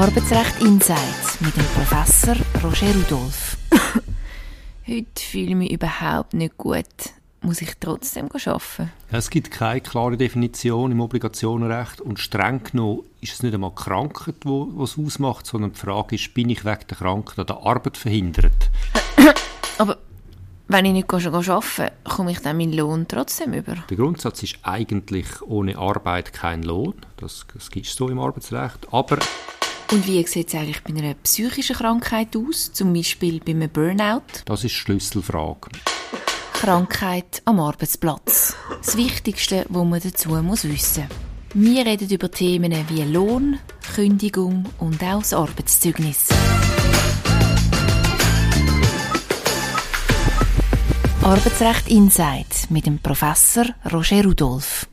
Arbeitsrecht Insights mit dem Professor Roger Rudolph. Heute fühle ich mich überhaupt nicht gut. Muss ich trotzdem arbeiten? Es gibt keine klare Definition im Obligationenrecht und streng genommen ist es nicht einmal die Krankheit, die es ausmacht, sondern die Frage ist, bin ich wegen der Krankheit an der Arbeit verhindert? Aber wenn ich nicht arbeiten komme ich dann meinen Lohn trotzdem über? Der Grundsatz ist eigentlich ohne Arbeit kein Lohn. Das, das gibt es so im Arbeitsrecht. Aber und wie sieht es eigentlich bei einer psychischen Krankheit aus, zum Beispiel bei einem Burnout? Das ist die Schlüsselfrage. Krankheit am Arbeitsplatz. Das Wichtigste, was man dazu muss wissen muss. Wir reden über Themen wie Lohn, Kündigung und auch das Arbeitszeugnis. Arbeitsrecht Insight mit dem Professor Roger Rudolph.